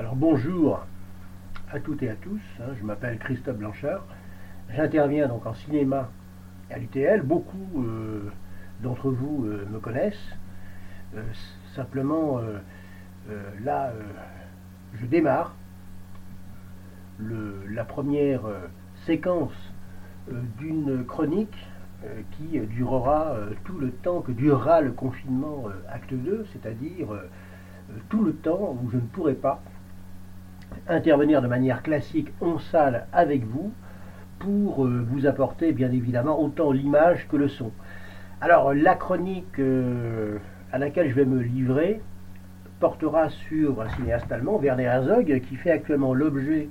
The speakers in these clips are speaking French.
Alors bonjour à toutes et à tous, hein, je m'appelle Christophe Blanchard, j'interviens donc en cinéma à l'UTL, beaucoup euh, d'entre vous euh, me connaissent, euh, simplement là je démarre la première séquence d'une chronique qui durera tout le temps que durera le confinement acte 2, c'est-à-dire tout le temps où je ne pourrai pas intervenir de manière classique en salle avec vous pour euh, vous apporter bien évidemment autant l'image que le son. Alors la chronique euh, à laquelle je vais me livrer portera sur un cinéaste allemand, Werner Herzog, qui fait actuellement l'objet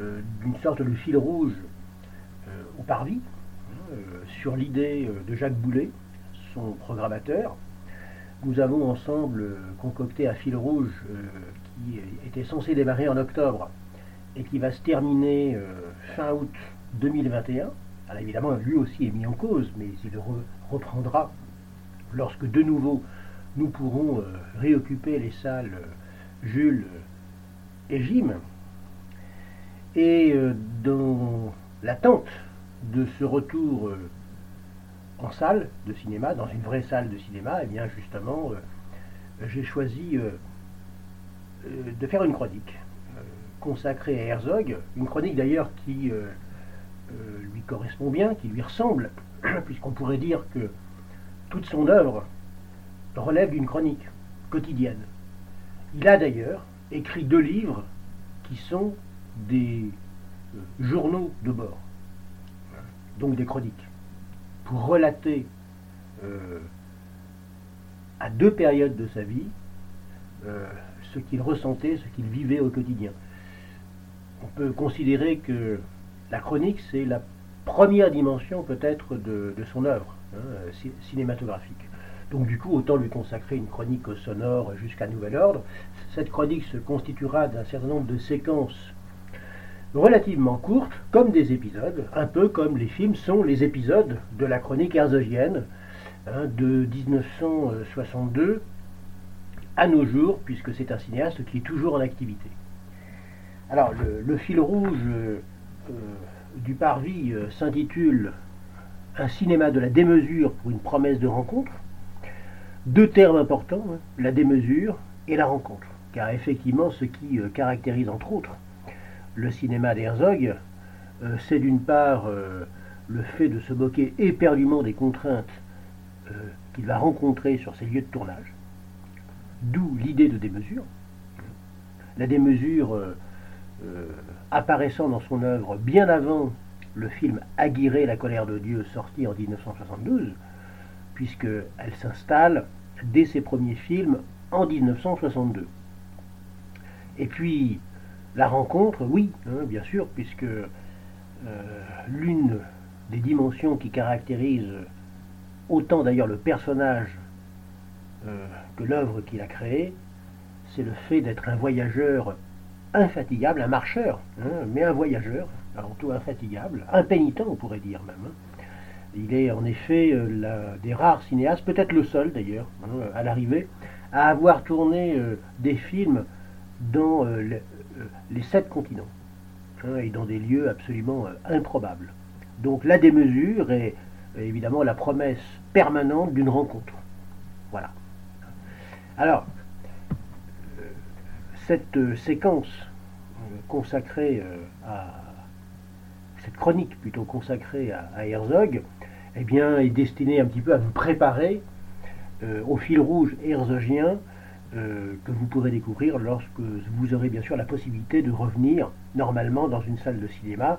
euh, d'une sorte de fil rouge au parvis, sur l'idée de Jacques Boulet, son programmateur. Nous avons ensemble concocté un fil rouge qui était censé démarrer en octobre et qui va se terminer euh, fin août 2021. Alors évidemment, lui aussi est mis en cause, mais il reprendra lorsque de nouveau nous pourrons euh, réoccuper les salles euh, Jules et Jim. Et dans l'attente de ce retour en salle de cinéma, dans une vraie salle de cinéma, et eh bien justement, j'ai choisi de faire une chronique euh, consacrée à Herzog, une chronique d'ailleurs qui euh, lui correspond bien, qui lui ressemble, puisqu'on pourrait dire que toute son œuvre relève d'une chronique quotidienne. Il a d'ailleurs écrit deux livres qui sont des journaux de bord, donc des chroniques, pour relater à deux périodes de sa vie ce qu'il ressentait, ce qu'il vivait au quotidien. On peut considérer que la chronique, c'est la première dimension peut-être de, son œuvre hein, cinématographique. Donc du coup, autant lui consacrer une chronique sonore jusqu'à nouvel ordre. Cette chronique se constituera d'un certain nombre de séquences relativement courtes, comme des épisodes, un peu comme les films sont les épisodes de la chronique herzogienne hein, de 1962 à nos jours, puisque c'est un cinéaste qui est toujours en activité. Alors, le, fil rouge euh, euh, du parvis euh, s'intitule Un cinéma de la démesure pour une promesse de rencontre. Deux termes importants, hein, la démesure et la rencontre. Car effectivement, ce qui caractérise entre autres le cinéma d'Herzog, c'est d'une part le fait de se moquer éperdument des contraintes qu'il va rencontrer sur ses lieux de tournage, D'où l'idée de démesure. La démesure euh, euh, apparaissant dans son œuvre bien avant le film Aguirre, la colère de Dieu, sorti en 1972, puisqu'elle s'installe dès ses premiers films en 1962. Et puis, la rencontre, oui, hein, bien sûr, puisque euh, l'une des dimensions qui caractérise autant d'ailleurs le personnage que l'œuvre qu'il a créée, c'est le fait d'être un voyageur infatigable, un marcheur, hein, mais un voyageur, avant tout infatigable, impénitent on pourrait dire même. Hein. Il est en effet euh, des rares cinéastes, peut-être le seul d'ailleurs, hein, à l'arrivée, à avoir tourné euh, des films dans les, sept continents et dans des lieux absolument improbables. Donc la démesure est évidemment la promesse permanente d'une rencontre. Voilà. Alors, euh, cette euh, séquence euh, consacrée à cette chronique plutôt consacrée à, Herzog, eh bien, est destinée un petit peu à vous préparer au fil rouge herzogien que vous pourrez découvrir lorsque vous aurez bien sûr la possibilité de revenir normalement dans une salle de cinéma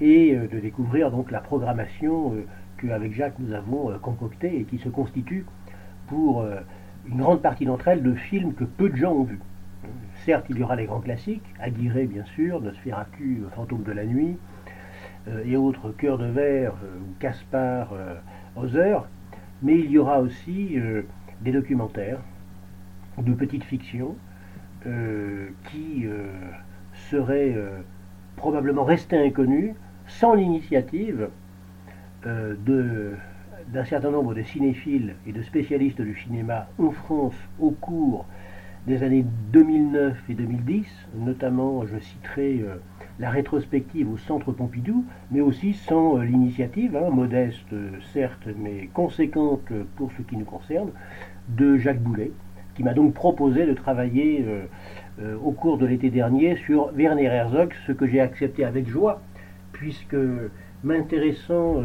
et de découvrir donc la programmation qu'avec Jacques nous avons concoctée et qui se constitue pour une grande partie d'entre elles de films que peu de gens ont vus. Certes, il y aura les grands classiques, Aguirre bien sûr, Nosferatu, Fantôme de la nuit, euh, et autres Cœur de verre euh, ou Caspar euh, mais il y aura aussi des documentaires, de petites fictions, qui seraient probablement restés inconnus sans l'initiative de d'un certain nombre de cinéphiles et de spécialistes du cinéma en France au cours des années 2009 et 2010, notamment je citerai euh, la rétrospective au Centre Pompidou, mais aussi sans euh, l'initiative, hein, modeste certes, mais conséquente pour ce qui nous concerne, de Jacques Boulet, qui m'a donc proposé de travailler au cours de l'été dernier sur Werner Herzog, ce que j'ai accepté avec joie, puisque m'intéressant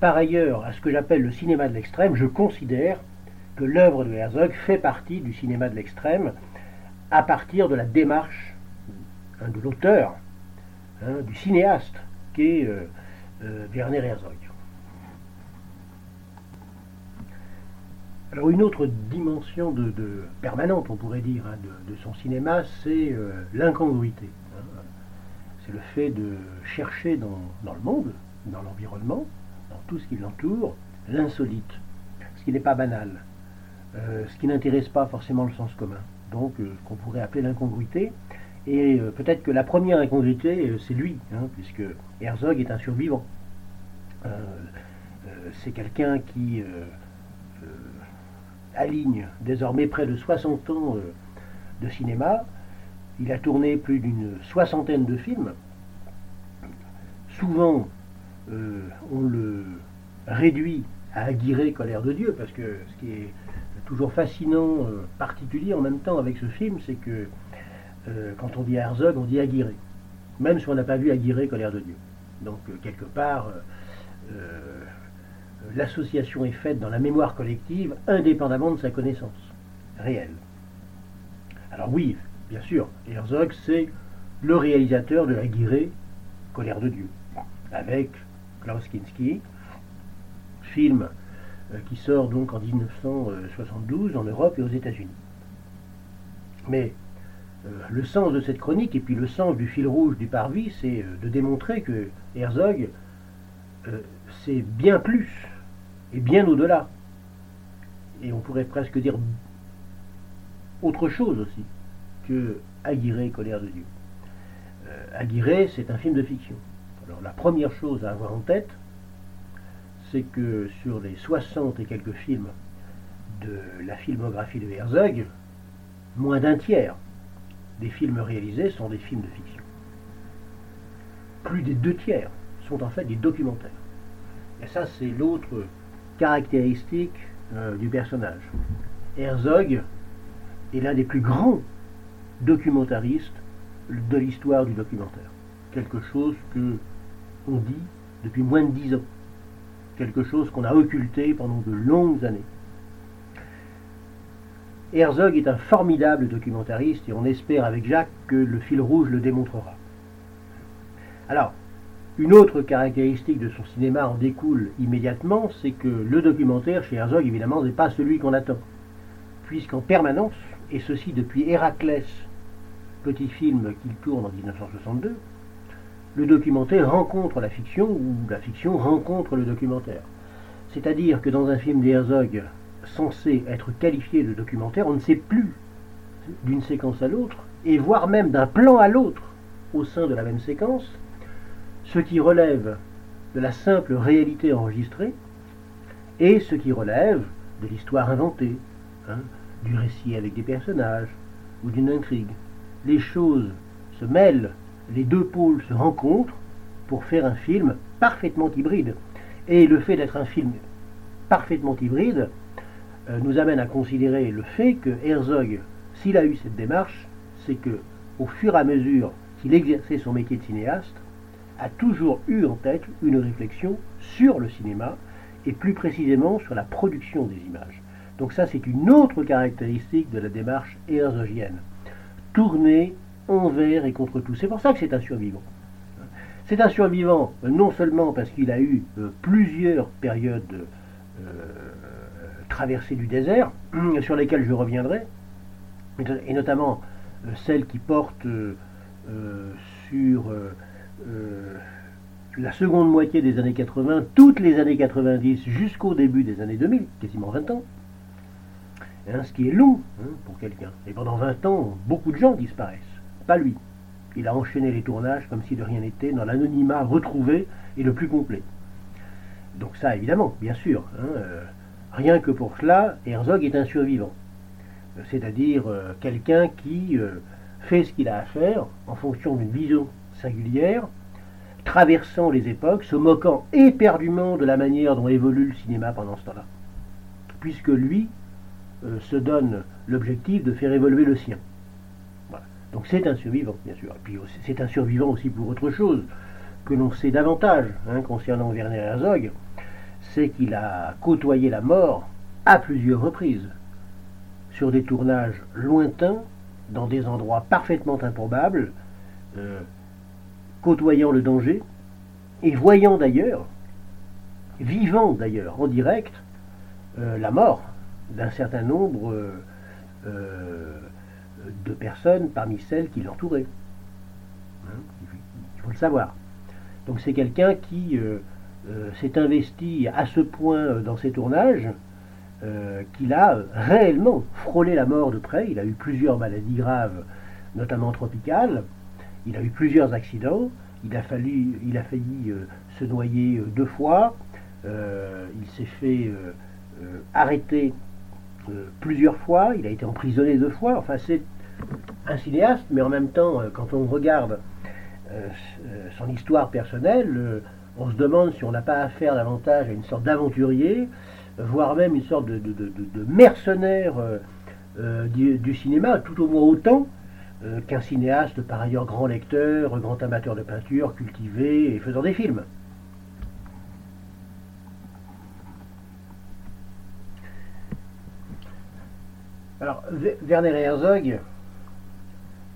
par ailleurs à ce que j'appelle le cinéma de l'extrême, je considère que l'œuvre de Herzog fait partie du cinéma de l'extrême à partir de la démarche hein, de l'auteur, hein, du cinéaste, qui est euh, euh, Werner Herzog. Alors une autre dimension de, permanente, on pourrait dire, hein, de, son cinéma, c'est euh, l'incongruité. C'est le fait de chercher dans le monde, dans l'environnement, dans tout ce qui l'entoure, l'insolite, ce qui n'est pas banal, euh, ce qui n'intéresse pas forcément le sens commun. Donc, euh, ce qu'on pourrait appeler l'incongruité. Et euh, peut-être que la première incongruité, c'est lui, hein, puisque Herzog est un survivant. c'est quelqu'un qui aligne désormais près de 60 ans de cinéma. Il a tourné plus d'une soixantaine de films. Souvent, on le réduit à Aguirre, Colère de Dieu, parce que ce qui est toujours fascinant, euh, particulier en même temps avec ce film, c'est que euh, quand on dit Herzog, on dit Aguirre. Même si on n'a pas vu Aguirre, Colère de Dieu. Donc, euh, quelque part, l'association est faite dans la mémoire collective, indépendamment de sa connaissance réelle. Alors oui, bien sûr, Herzog, c'est le réalisateur de Aguirre, Colère de Dieu, avec Klaus film euh, qui sort donc en 1972 en Europe et aux États-Unis. Mais euh, le sens de cette chronique et puis le sens du fil rouge du parvis, c'est euh, de démontrer que Herzog, c'est bien plus et bien au-delà. Et on pourrait presque dire autre chose aussi que Aguirre, colère de Dieu. Aguirre, c'est un film de fiction. Alors la première chose à avoir en tête, c'est que sur les 60 et quelques films de la filmographie de Herzog, moins d'un tiers des films réalisés sont des films de fiction. Plus des deux tiers sont en fait des documentaires. Et ça, c'est l'autre caractéristique euh, du personnage. Herzog est l'un des plus grands documentaristes de l'histoire du documentaire. Quelque chose que on dit depuis moins de dix ans quelque chose qu'on a occulté pendant de longues années. Herzog est un formidable documentariste et on espère avec Jacques que le fil rouge le démontrera. Alors, une autre caractéristique de son cinéma en découle immédiatement, c'est que le documentaire chez Herzog, évidemment, n'est pas celui qu'on attend. Puisqu'en permanence, et ceci depuis Héraclès, petit film qu'il tourne en 1962, le documentaire rencontre la fiction ou la fiction rencontre le documentaire. C'est-à-dire que dans un film d'Herzog censé être qualifié de documentaire, on ne sait plus d'une séquence à l'autre, et voire même d'un plan à l'autre au sein de la même séquence, ce qui relève de la simple réalité enregistrée et ce qui relève de l'histoire inventée, hein, du récit avec des personnages ou d'une intrigue. Les choses se mêlent les deux pôles se rencontrent pour faire un film parfaitement hybride. Et le fait d'être un film parfaitement hybride euh, nous amène à considérer le fait que Herzog, s'il a eu cette démarche, c'est que au fur et à mesure qu'il exerçait son métier de cinéaste, a toujours eu en tête une réflexion sur le cinéma et plus précisément sur la production des images. Donc ça, c'est une autre caractéristique de la démarche herzogienne. Tourner envers et contre tout. C'est pour ça que c'est un survivant. C'est un survivant euh, non seulement parce qu'il a eu euh, plusieurs périodes euh, traversées du désert, sur lesquelles je reviendrai, et notamment celle qui porte sur la seconde moitié des années 80, toutes les années 90 jusqu'au début des années 2000, quasiment 20 ans. Hein, ce qui est long hein, pour quelqu'un. Et pendant 20 ans, beaucoup de gens disparaissent pas lui. Il a enchaîné les tournages comme si de rien n'était, dans l'anonymat retrouvé et le plus complet. Donc ça, évidemment, bien sûr. Hein, euh, rien que pour cela, Herzog est un survivant. c'est-à-dire quelqu'un qui fait ce qu'il a à faire en fonction d'une vision singulière, traversant les époques, se moquant éperdument de la manière dont évolue le cinéma pendant ce temps-là, puisque lui se donne l'objectif de faire évoluer le sien. Donc c'est un survivant, bien sûr. Et puis c'est un survivant aussi pour autre chose, que l'on sait davantage hein, concernant Werner Herzog, c'est qu'il a côtoyé la mort à plusieurs reprises, sur des tournages lointains, dans des endroits parfaitement improbables, euh, côtoyant le danger, et voyant d'ailleurs, vivant d'ailleurs en direct, euh, la mort d'un certain nombre euh, de personnes parmi celles qui l'entouraient. Hein, il faut le savoir. Donc c'est quelqu'un qui euh, euh, s'est investi à ce point euh, dans ses tournages qu'il a réellement frôlé la mort de près. Il a eu plusieurs maladies graves, notamment tropicales. Il a eu plusieurs accidents. Il a, fallu, il a failli se noyer deux fois. il s'est fait arrêter plusieurs fois. Il a été emprisonné deux fois. Enfin, c'est un cinéaste, mais en même temps, euh, quand on regarde euh, euh, son histoire personnelle, on se demande si on n'a pas affaire davantage à une sorte d'aventurier, voire même une sorte de, mercenaire du, cinéma, tout au moins autant qu'un cinéaste par ailleurs grand lecteur, grand amateur de peinture, cultivé et faisant des films. Alors, Werner Herzog,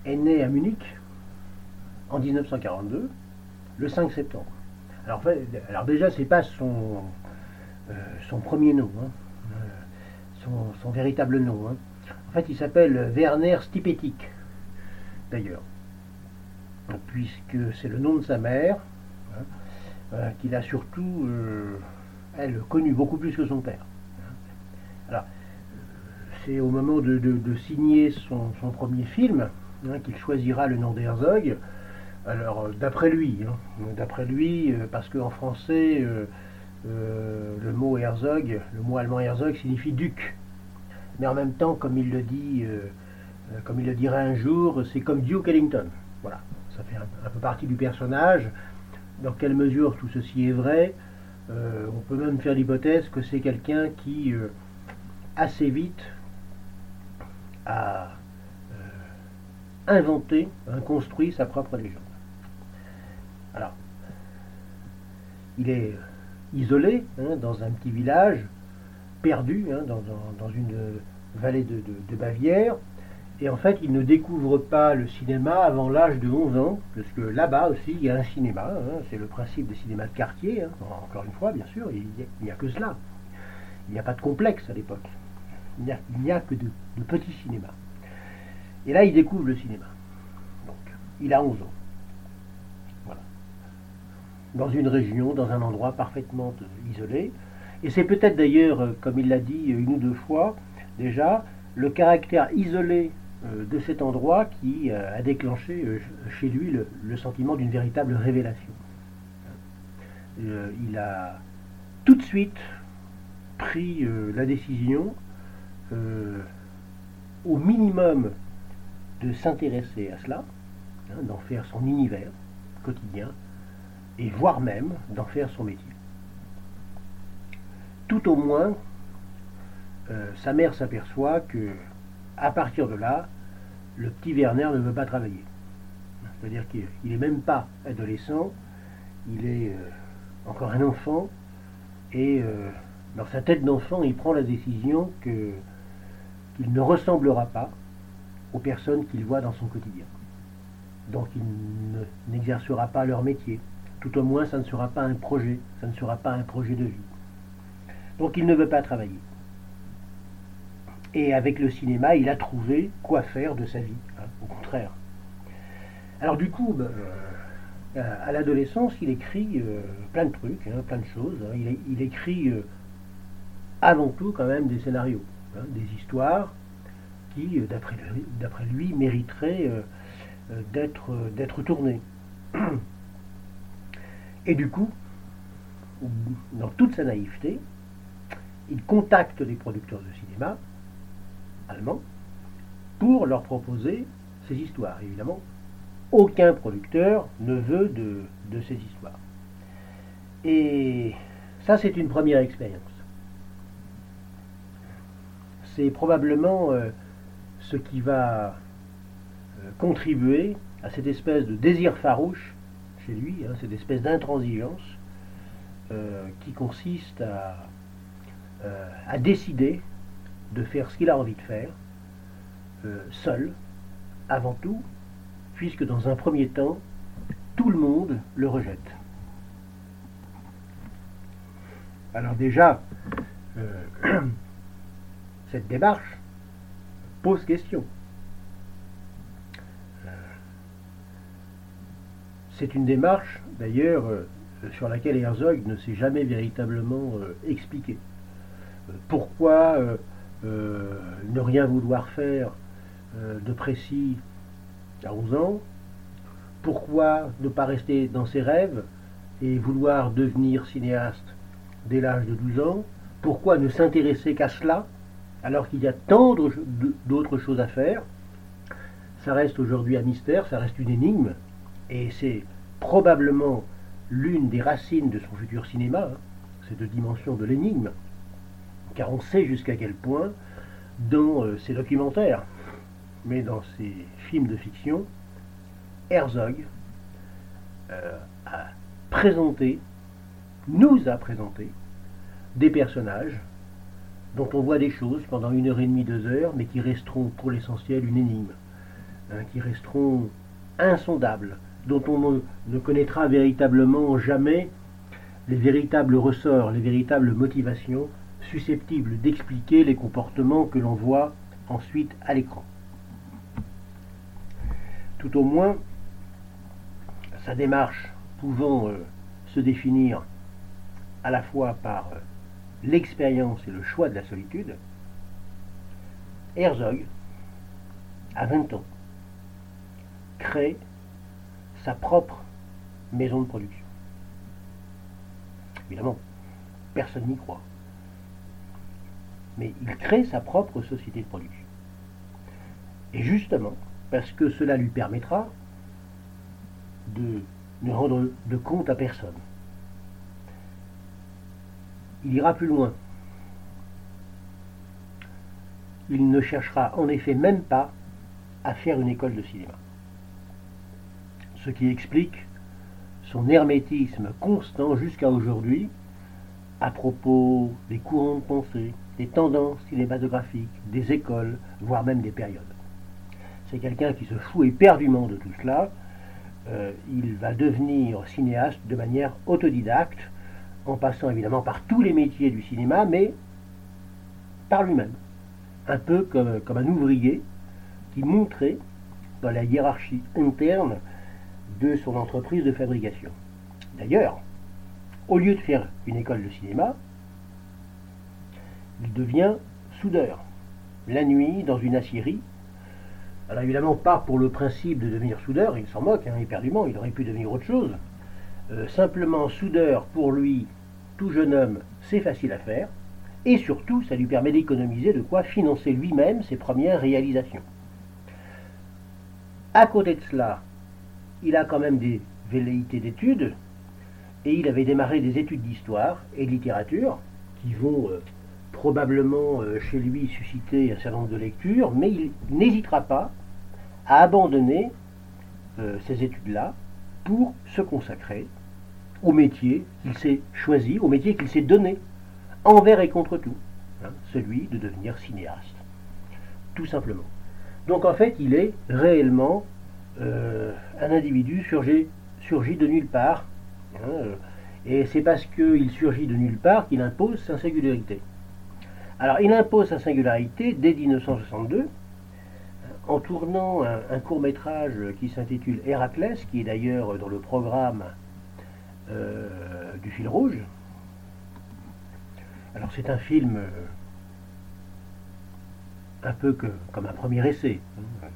est né à Munich en 1942, le 5 septembre. Alors, alors déjà, c'est pas son, euh, premier nom, hein. euh, son, véritable nom. Hein. En fait, il s'appelle Werner Stipetik, d'ailleurs, puisque c'est le nom de sa mère, hein, euh, qu'il a surtout, elle, connu beaucoup plus que son père. C'est au moment de, signer son, premier film, Hein, qu'il choisira le nom d'Herzog. Alors, euh, d'après lui, hein, d'après lui, euh, parce qu'en français, euh, le mot Herzog, le mot allemand Herzog signifie duc. Mais en même temps, comme il le dit, comme il le dirait un jour, c'est comme Duke Ellington. Voilà, ça fait un, peu partie du personnage. Dans quelle mesure tout ceci est vrai On peut même faire l'hypothèse que c'est quelqu'un qui, assez vite, a inventé, hein, construit sa propre légende. Alors, il est isolé hein, dans un petit village, perdu hein, dans, une vallée de, Bavière, et en fait il ne découvre pas le cinéma avant l'âge de 11 ans, parce que là-bas aussi il y a un cinéma, c'est le principe des cinémas de quartier, encore une fois bien sûr, il n'y a, que cela. Il n'y a pas de complexe à l'époque, il n'y a, que de, petits cinémas. Et là, il découvre le cinéma. Il a 11 ans. Voilà. Dans une région, dans un endroit parfaitement isolé. Et c'est peut-être d'ailleurs, euh, comme il l'a dit une ou deux fois déjà, le caractère isolé euh, de cet endroit qui euh, a déclenché chez lui le, sentiment d'une véritable révélation. il a tout de suite pris la décision, au minimum de s'intéresser à cela, hein, d'en faire son univers quotidien, et voire même d'en faire son métier. Tout au moins, euh, sa mère s'aperçoit que, à partir de là, le petit Werner ne veut pas travailler. C'est-à-dire qu'il n'est même pas adolescent, il est euh, encore un enfant, et euh, dans sa tête d'enfant, il prend la décision que qu'il ne ressemblera pas aux personnes qu'il voit dans son quotidien. Donc il n'exercera pas leur métier. Tout au moins, ça ne sera pas un projet, ça ne sera pas un projet de vie. Donc il ne veut pas travailler. Et avec le cinéma, il a trouvé quoi faire de sa vie, hein, au contraire. Alors du coup, ben, euh, à l'adolescence, il écrit euh, plein de trucs, hein, plein de choses. Hein. Il, écrit euh, avant tout quand même des scénarios, des histoires, qui, euh, d'après lui, mériterait euh, euh, d'être tourné. Et du coup, dans toute sa naïveté, il contacte les producteurs de cinéma allemands pour leur proposer ces histoires. Évidemment, aucun producteur ne veut de ces histoires. Et ça, c'est une première expérience. C'est probablement euh, ce qui va euh, contribuer à cette espèce de désir farouche chez lui, hein, cette espèce d'intransigeance euh, qui consiste à, décider de faire ce qu'il a envie de faire, seul, avant tout, puisque dans un premier temps, tout le monde le rejette. Alors déjà, cette démarche pose question. Euh, c'est une démarche, d'ailleurs, euh, sur laquelle Herzog ne s'est jamais véritablement expliqué. pourquoi ne rien vouloir faire de précis à 11 ans? Pourquoi ne pas rester dans ses rêves et vouloir devenir cinéaste dès l'âge de 12 ans, pourquoi ne s'intéresser qu'à cela? Alors qu'il y a tant d'autres choses à faire Ça reste aujourd'hui un mystère, ça reste une énigme, et c'est probablement l'une des racines de son futur cinéma, hein, cette dimension de l'énigme, car on sait jusqu'à quel point, dans euh, ses documentaires, mais dans ses films de fiction, Herzog euh, a présenté nous a présenté des personnages dont on voit des choses pendant une heure et demie, deux heures, mais qui resteront pour l'essentiel une énigme, hein, qui resteront insondables, dont on ne, connaîtra véritablement jamais les véritables ressorts, les véritables motivations susceptibles d'expliquer les comportements que l'on voit ensuite à l'écran. Tout au moins, sa démarche pouvant euh, se définir à la fois par euh, l'expérience et le choix de la solitude, Herzog, à 20 ans, crée sa propre maison de production. Évidemment, personne n'y croit. Mais il crée sa propre société de production. Et justement, parce que cela lui permettra de ne rendre de compte à personne il ira plus loin. Il ne cherchera en effet même pas à faire une école de cinéma. Ce qui explique son hermétisme constant jusqu'à aujourd'hui à propos des courants de pensée, des tendances cinématographiques, des écoles, voire même des périodes. C'est quelqu'un qui se fout éperdument de tout cela. Euh, il va devenir cinéaste de manière autodidacte, en passant évidemment par tous les métiers du cinéma, mais par lui-même. Un peu comme, un ouvrier qui montrait dans la hiérarchie interne de son entreprise de fabrication. D'ailleurs, au lieu de faire une école de cinéma, il devient soudeur, la nuit dans une aciérie. Alors évidemment pas pour le principe de devenir soudeur, il s'en moque hein, éperdument, il aurait pu devenir autre chose. Euh, simplement soudeur pour lui, tout jeune homme, c'est facile à faire, et surtout ça lui permet d'économiser de quoi financer lui-même ses premières réalisations. À côté de cela, il a quand même des velléités d'études, et il avait démarré des études d'histoire et de littérature, qui vont euh, probablement euh, chez lui susciter un certain nombre de lectures, mais il n'hésitera pas à abandonner ces études-là pour se consacrer au métier qu'il s'est choisi, au métier qu'il s'est donné, envers et contre tout, hein, celui de devenir cinéaste. Tout simplement. Donc en fait, il est réellement euh, un individu surgi, surgit de nulle part. Hein, euh, et c'est parce qu'il surgit de nulle part qu'il impose sa singularité. Alors il impose sa singularité dès 1962 en tournant un, court métrage qui s'intitule Héraclès, qui est d'ailleurs dans le programme euh, du fil rouge. Alors c'est un film euh, un peu comme un premier essai, hein,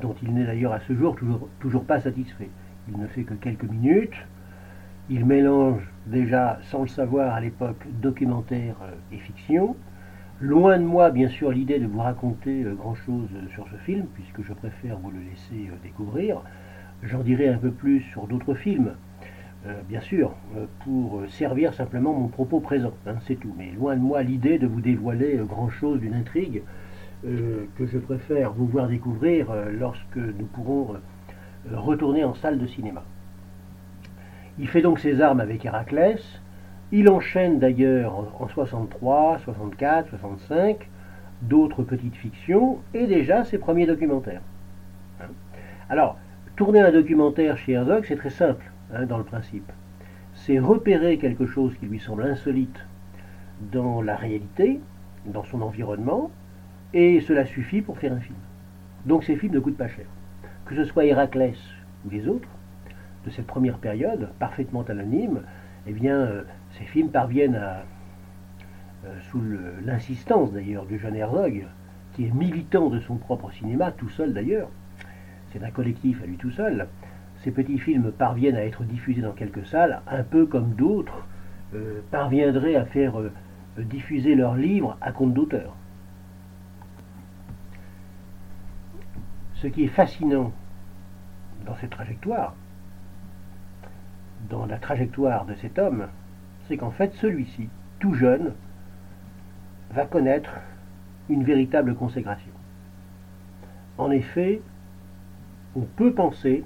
dont il n'est d'ailleurs à ce jour toujours, toujours pas satisfait. Il ne fait que quelques minutes. Il mélange déjà, sans le savoir à l'époque, documentaire euh, et fiction. Loin de moi, bien sûr, l'idée de vous raconter grand-chose sur ce film, puisque je préfère vous le laisser découvrir. J'en dirai un peu plus sur d'autres films, bien sûr, pour servir simplement mon propos présent, hein, c'est tout. Mais loin de moi l'idée de vous dévoiler grand-chose d'une intrigue que je préfère vous voir découvrir lorsque nous pourrons retourner en salle de cinéma. Il fait donc ses armes avec Héraclès. Il enchaîne d'ailleurs en 63, 64, 65 d'autres petites fictions et déjà ses premiers documentaires. Hein. Alors, tourner un documentaire chez Herzog, c'est très simple hein, dans le principe. C'est repérer quelque chose qui lui semble insolite dans la réalité, dans son environnement, et cela suffit pour faire un film. Donc ces films ne coûtent pas cher. Que ce soit Héraclès ou les autres, de cette première période, parfaitement anonyme, eh bien, euh, ces films parviennent à, euh, sous l'insistance d'ailleurs du jeune Herzog, qui est militant de son propre cinéma, tout seul d'ailleurs, c'est un collectif à lui tout seul, ces petits films parviennent à être diffusés dans quelques salles, un peu comme d'autres euh, parviendraient à faire diffuser leurs livres à compte d'auteur. Ce qui est fascinant dans cette trajectoire, dans la trajectoire de cet homme, c'est qu'en fait celui-ci, tout jeune, va connaître une véritable consécration. En effet, on peut penser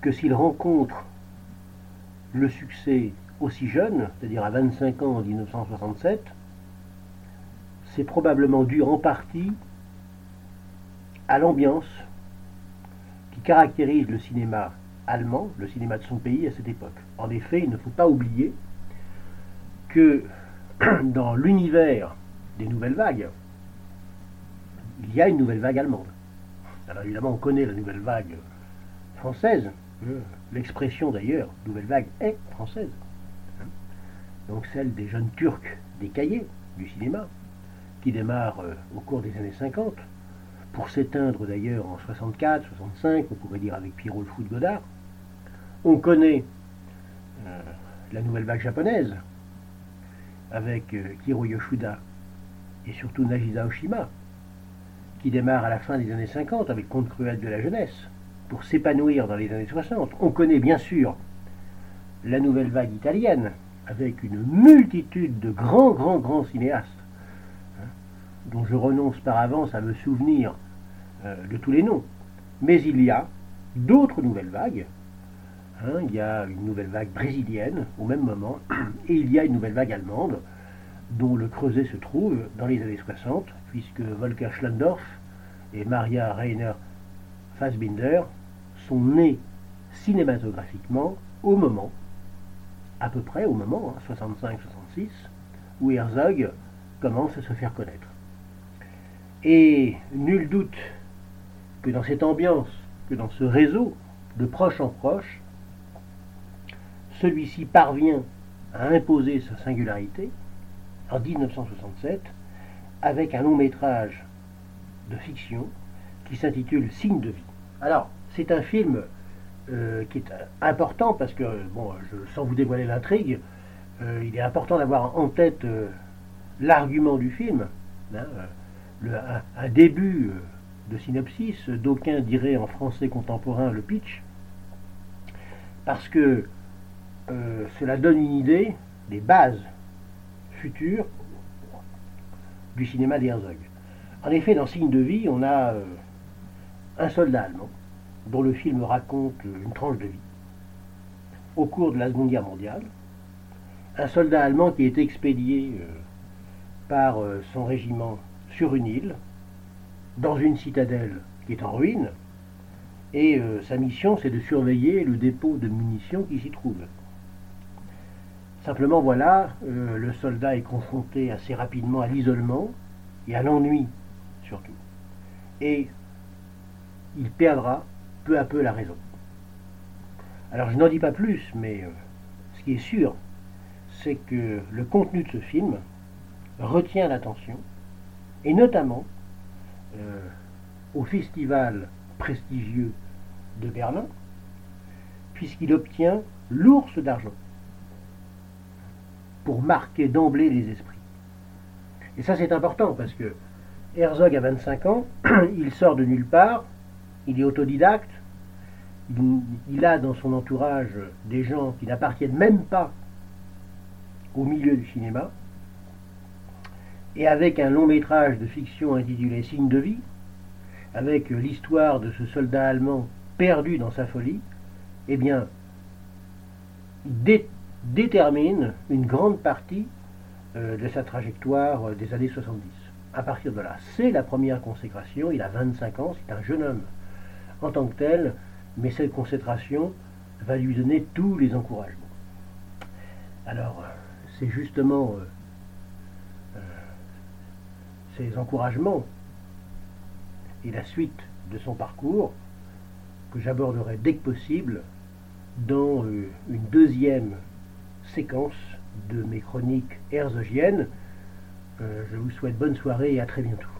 que s'il rencontre le succès aussi jeune, c'est-à-dire à 25 ans en 1967, c'est probablement dû en partie à l'ambiance qui caractérise le cinéma allemand, le cinéma de son pays à cette époque. En effet, il ne faut pas oublier que dans l'univers des nouvelles vagues, il y a une nouvelle vague allemande. Alors évidemment, on connaît la nouvelle vague française. L'expression d'ailleurs, nouvelle vague, est française. Donc celle des jeunes Turcs des cahiers du cinéma, qui démarre euh, au cours des années 50, pour s'éteindre d'ailleurs en 64, 65, on pourrait dire avec Pierrot le fou de Godard. On connaît euh, la nouvelle vague japonaise avec euh, Kiro Yoshida et surtout Nagisa Oshima, qui démarre à la fin des années 50 avec Conte cruel de la jeunesse, pour s'épanouir dans les années 60. On connaît bien sûr la nouvelle vague italienne, avec une multitude de grands, grands, grands cinéastes, hein, dont je renonce par avance à me souvenir euh, de tous les noms. Mais il y a d'autres nouvelles vagues, Hein, il y a une nouvelle vague brésilienne au même moment, et il y a une nouvelle vague allemande, dont le creuset se trouve dans les années 60, puisque Volker Schlandorf et Maria Rainer Fassbinder sont nés cinématographiquement au moment, à peu près au moment, 65-66, hein, où Herzog commence à se faire connaître. Et nul doute que dans cette ambiance, que dans ce réseau, de proche en proche, celui-ci parvient à imposer sa singularité en 1967 avec un long métrage de fiction qui s'intitule Signe de vie. Alors, c'est un film euh, qui est important parce que, bon, sans vous dévoiler l'intrigue, euh, il est important d'avoir en tête euh, l'argument du film, hein, un, début de synopsis, d'aucuns diraient en français contemporain le pitch, parce que euh, cela donne une idée des bases futures du cinéma d'Herzog. En effet, dans Signe de vie, on a euh, un soldat allemand dont le film raconte une tranche de vie au cours de la Seconde Guerre mondiale. Un soldat allemand qui est expédié euh, par son régiment sur une île, dans une citadelle qui est en ruine, et sa mission c'est de surveiller le dépôt de munitions qui s'y trouve. Simplement, voilà, euh, le soldat est confronté assez rapidement à l'isolement et à l'ennui, surtout. Et il perdra peu à peu la raison. Alors, je n'en dis pas plus, mais euh, ce qui est sûr, c'est que le contenu de ce film retient l'attention, et notamment euh, au festival prestigieux de Berlin, puisqu'il obtient l'ours d'argent. Pour marquer d'emblée les esprits. Et ça c'est important parce que Herzog a 25 ans, il sort de nulle part, il est autodidacte, il, a dans son entourage des gens qui n'appartiennent même pas au milieu du cinéma, et avec un long métrage de fiction intitulé Signe de vie, avec l'histoire de ce soldat allemand perdu dans sa folie, eh bien, il détermine une grande partie euh, de sa trajectoire euh, des années 70. À partir de là, c'est la première consécration, il a 25 ans, c'est un jeune homme en tant que tel, mais cette consécration va lui donner tous les encouragements. Alors, c'est justement euh, ces encouragements et la suite de son parcours que j'aborderai dès que possible dans euh, une deuxième séquence de mes chroniques herzogiennes. Euh, je vous souhaite bonne soirée et à très bientôt.